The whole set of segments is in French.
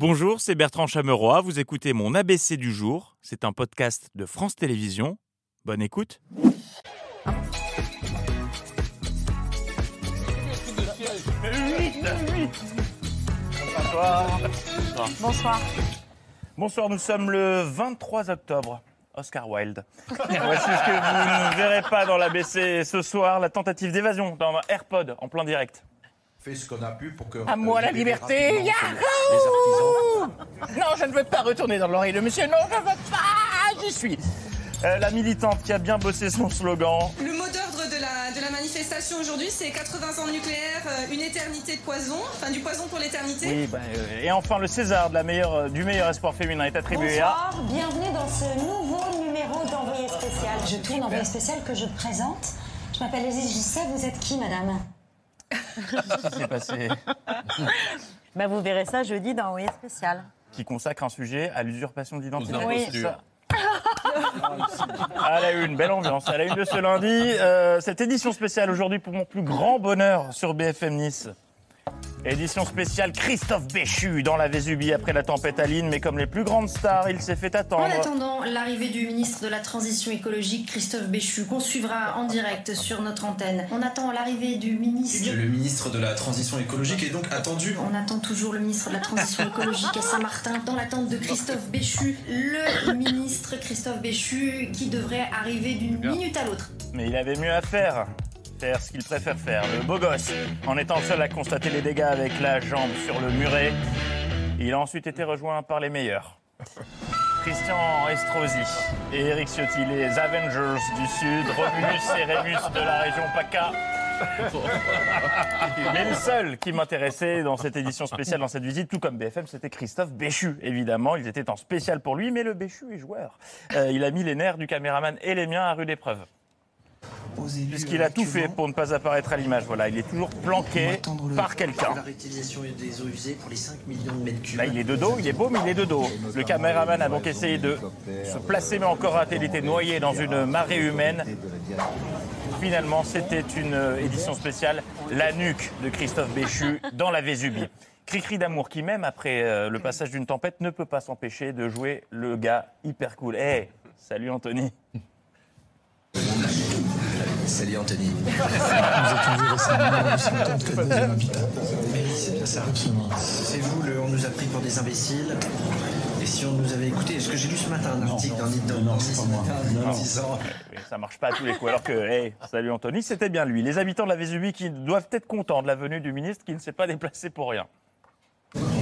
Bonjour, c'est Bertrand Chameroy. Vous écoutez mon ABC du jour. C'est un podcast de France Télévisions. Bonne écoute. Bonsoir. Bonsoir. Bonsoir, nous sommes le 23 octobre. Oscar Wilde. Voici ce que vous ne verrez pas dans l'ABC ce soir, la tentative d'évasion dans un AirPod en plein direct. Fait ce qu'on a pu pour que. À moi la libérer liberté Yahoo. Non, je ne veux pas retourner dans l'oreille de monsieur, non, je ne veux pas J'y suis Euh, la militante qui a bien bossé son slogan. Le mot d'ordre de la, de la manifestation aujourd'hui, c'est 80 ans de nucléaire, euh, une éternité de poison, enfin du poison pour l'éternité. Oui, ben, euh, et enfin, le César de la meilleure, euh, du meilleur espoir féminin est attribué à. Bonsoir, bienvenue dans ce nouveau numéro d'Envoyé spécial. Je tourne Envoyé spécial que je présente. Je m'appelle Lizzie Jusset, vous êtes qui, madame? Qui s'est passé? Bah, vous verrez ça jeudi dans Envoyé spécial. Qui consacre un sujet à l'usurpation d'identité. Oui. À la une, belle ambiance. À la une de ce lundi, euh, cette édition spéciale aujourd'hui pour mon plus grand bonheur sur BFM Nice. Édition spéciale Christophe Béchu dans la Vésubie après la tempête Aline, mais comme les plus grandes stars, il s'est fait En attendre. attendant l'arrivée du ministre de la Transition écologique, Christophe Béchu, qu'on suivra en direct sur notre antenne. On attend l'arrivée du ministre. Le ministre de la Transition écologique est donc attendu. On attend toujours le ministre de la Transition écologique à Saint-Martin, dans l'attente de Christophe Béchu, le ministre Christophe Béchu, qui devrait arriver d'une minute à l'autre. Mais il avait mieux à faire. Ce qu'il préfère faire, le beau gosse. En étant seul à constater les dégâts avec la jambe sur le muret, il a ensuite été rejoint par les meilleurs. Christian Estrosi et Eric Ciotti, les Avengers du Sud, Romulus et Rémus de la région PACA. Mais le seul qui m'intéressait dans cette édition spéciale, dans cette visite, tout comme BFM, c'était Christophe Béchu, évidemment. Ils étaient en spécial pour lui, mais le Béchu est joueur. Euh, il a mis les nerfs du caméraman et les miens à rude épreuve. Puisqu'il a tout fait pour ne pas apparaître à l'image. Voilà, il est toujours planqué par quelqu'un. La réutilisation des eaux usées pour les 5 millions de mètres cubes. Là, il est de dos, il est beau, mais il est de dos. Le caméraman a donc essayé de se placer, mais encore raté. Il était noyé dans une marée humaine. Finalement, c'était une euh, édition spéciale, La nuque de Christophe Béchu dans la Vésubie. Cricri d'amour qui, même après euh, le passage d'une tempête, ne peut pas s'empêcher de jouer le gars hyper cool. Eh, salut Anthony. Salut Anthony. Mais oui, c'est bien ça. C'est vous, le, on nous a pris pour des imbéciles. Et si on nous avait écouté, ce que j'ai lu ce matin, un article dans Nid dans en disant Mais Ça marche pas à tous les coups. Alors que, hey, salut Anthony, c'était bien lui. Les habitants de la Vésubie qui doivent être contents de la venue du ministre qui ne s'est pas déplacé pour rien.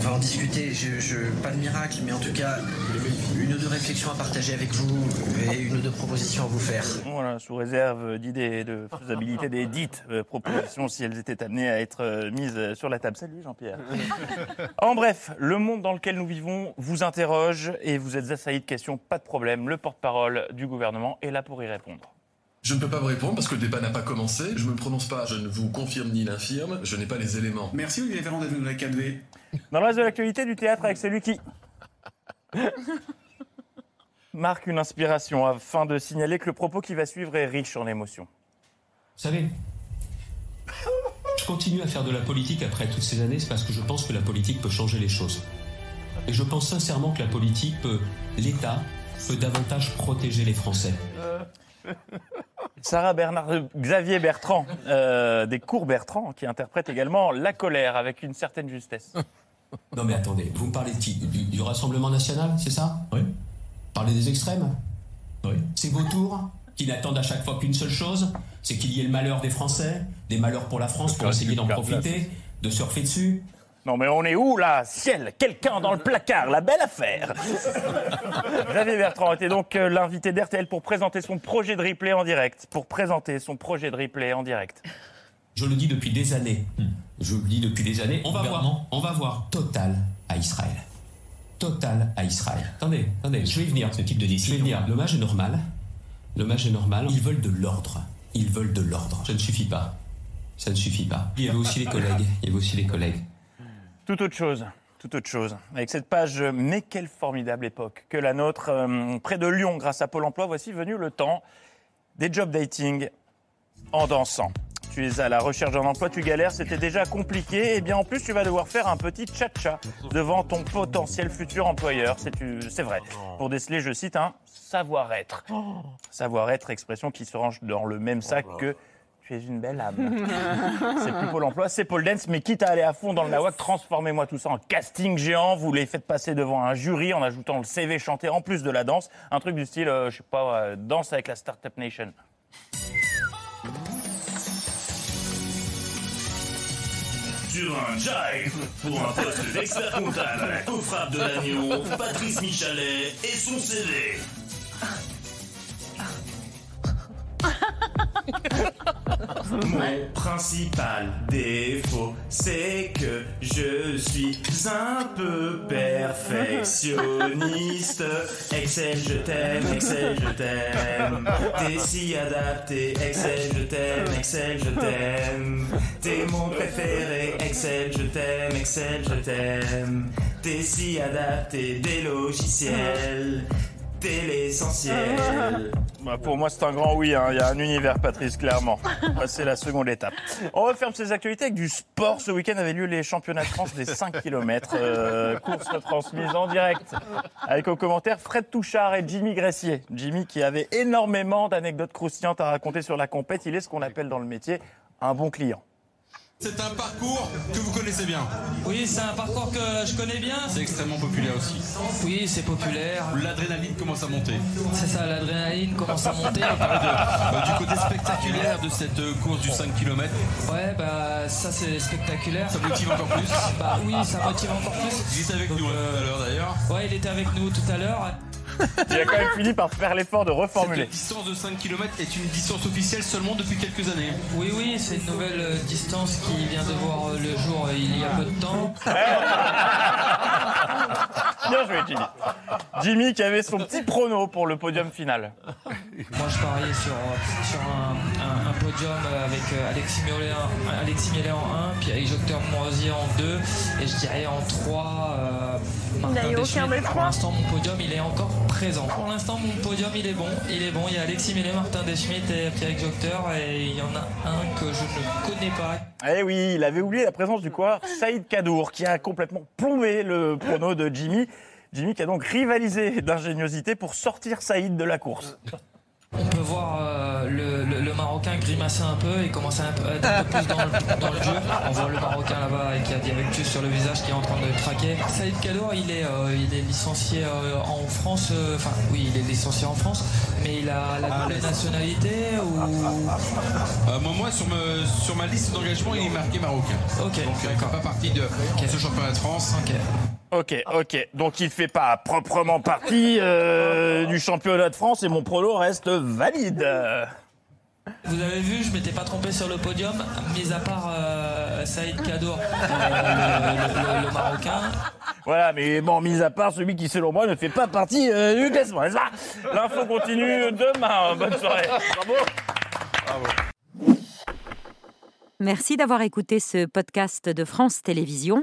On va en discuter, je, je- pas de miracle, mais en tout cas, une ou deux réflexions à partager avec vous et une ou deux propositions à vous faire. Voilà, sous réserve d'idées et de faisabilité des dites euh, propositions si elles étaient amenées à être euh, mises sur la table. Salut Jean-Pierre. en bref, le monde dans lequel nous vivons vous interroge et vous êtes assailli de questions, pas de problème. Le porte-parole du gouvernement est là pour y répondre. Je ne peux pas vous répondre parce que le débat n'a pas commencé. Je ne me prononce pas, je ne vous confirme ni l'infirme, je n'ai pas les éléments. Merci Olivier Véran d'être venu dans la 4V. Dans le reste de l'actualité du théâtre avec celui qui marque une inspiration afin de signaler que le propos qui va suivre est riche en émotions. Vous savez, je continue à faire de la politique après toutes ces années, c'est parce que je pense que la politique peut changer les choses. Et je pense sincèrement que la politique peut, l'État peut davantage protéger les Français. Sarah Bernard, euh, Xavier Bertrand, euh, des cours Bertrand, qui interprète également la colère avec une certaine justesse. Non mais attendez, vous me parlez de qui? Du, du Rassemblement National, c'est ça? Oui. Parlez des extrêmes? Oui. C'est vos tours qui n'attendent à chaque fois qu'une seule chose, c'est qu'il y ait le malheur des Français, des malheurs pour la France, pour essayer d'en profiter, de surfer dessus. Non mais on est où là? Ciel Quelqu'un dans le placard, la belle affaire Xavier Bertrand était donc euh, l'invité d'RTL pour présenter son projet de replay en direct. Pour présenter son projet de replay en direct. Je le dis depuis des années. Je le dis depuis des années. On va voir. On va voir. Total à Israël. Total à Israël. Attendez, attendez. Je vais y venir. Ce type de décision. Je vais y venir. L'hommage est normal. L'hommage est normal. Ils veulent de l'ordre. Ils veulent de l'ordre. Ça ne suffit pas. Ça ne suffit pas. Il y avait aussi les collègues. Il y avait aussi les collègues. Tout autre chose. Tout autre chose. Avec cette page, euh, mais quelle formidable époque que la nôtre. euh, près de Lyon, grâce à Pôle emploi, voici venu le temps des job dating en dansant. tu es à la recherche d'un emploi, tu galères, c'était déjà compliqué. Et bien en plus, tu vas devoir faire un petit tcha-tcha devant ton potentiel futur employeur. C'est vrai. Pour déceler, je cite, un savoir-être. Savoir-être, expression qui se range dans le même sac que tu es une belle âme. c'est plus Pôle emploi, c'est Pôle Dance, mais quitte à aller à fond dans le nawak, transformez-moi tout ça en casting géant. Vous les faites passer devant un jury en ajoutant le CV chanté en plus de la danse. Un truc du style, euh, je sais pas, euh, danse avec la Startup Nation. Sur un jive pour un poste d'expert comptable la coffrade de l'agneau, Patrice Michalet et son CV. Mon principal défaut, c'est que je suis un peu perfectionniste. Excel, je t'aime, Excel, je t'aime. T'es si adapté, Excel, je t'aime, Excel, je t'aime. T'es mon préféré, Excel, je t'aime, Excel, je t'aime. T'es si adapté des logiciels. T'es l'essentiel. Bah, pour moi, c'est un grand oui. hein. Il y a un univers, Patrice, clairement. C'est la seconde étape. On referme ces actualités avec du sport. Ce week-end avaient lieu les championnats de France des 5 km. course retransmise en direct. Avec au commentaire Fred Touchard et Jimmy Gressier. Jimmy qui avait énormément d'anecdotes croustillantes à raconter sur la compète. Il est ce qu'on appelle dans le métier un bon client. C'est un parcours que vous connaissez bien. Oui, c'est un parcours que je connais bien. C'est extrêmement populaire aussi. Oui, c'est populaire. L'adrénaline commence à monter. C'est ça, l'adrénaline commence à monter. On parlait de- euh, du côté spectaculaire de cette euh, course du 5 km. Ouais, bah ça c'est spectaculaire. Ça motive encore plus. Bah oui, ça motive encore plus. Il était avec nous hein, tout à l'heure d'ailleurs. Ouais, il était avec nous tout à l'heure. Il a quand même fini par faire l'effort de reformuler. Cette distance de 5 km est une distance officielle seulement depuis quelques années. Oui, oui, c'est une nouvelle euh, distance qui vient de voir euh, le jour euh, il y a peu de temps. Bien joué, Jimmy. Jimmy qui avait son petit prono pour le podium final. Moi, je pariais sur, euh, sur un, un- un podium avec euh, Alexis Millet en, Alexis Millet en 1, puis avec Docteur Moisier en 2, et je dirais en 3, euh, Martin eu aucun Deschamps. des Pour l'instant, mon podium, il est encore présent. Pour l'instant, mon podium, il est bon. Il est bon. Il y a Alexis Millet, Martin Deschmitt et Pierre Docteur, et il y en a un que je ne connais pas. Eh oui, il avait oublié la présence du coureur Saïd Kadour qui a complètement plombé le prono de Jimmy. Jimmy qui a donc rivalisé d'ingéniosité pour sortir Saïd de la course. On peut voir euh, le, le- le Marocain grimacer un peu et commencer un peu, à être un peu plus dans le, dans le jeu. On voit le Marocain là-bas et qui a des rectus sur le visage qui est en train de traquer. Saïd il est, euh, il est licencié euh, en France. Enfin, oui, il est licencié en France, mais il a la double nationalité ou? Moi, moi, sur, me- sur ma liste d'engagement, il est marqué marocain. Ok, Donc, il ne fait pas partie de ce championnat de France. Ok, ok. Donc il fait pas proprement partie euh, du championnat de France et mon prono reste valide. Vous avez vu, je m'étais pas trompé sur le podium, mis à part euh, Saïd Kadour, euh, le, le- le- le Marocain. Voilà, mais bon, mis à part celui qui, selon moi, ne fait pas partie euh, du classement, n'est-ce pas? L'info continue demain. Bonne soirée. Bravo. Merci d'avoir écouté ce podcast de France Télévisions.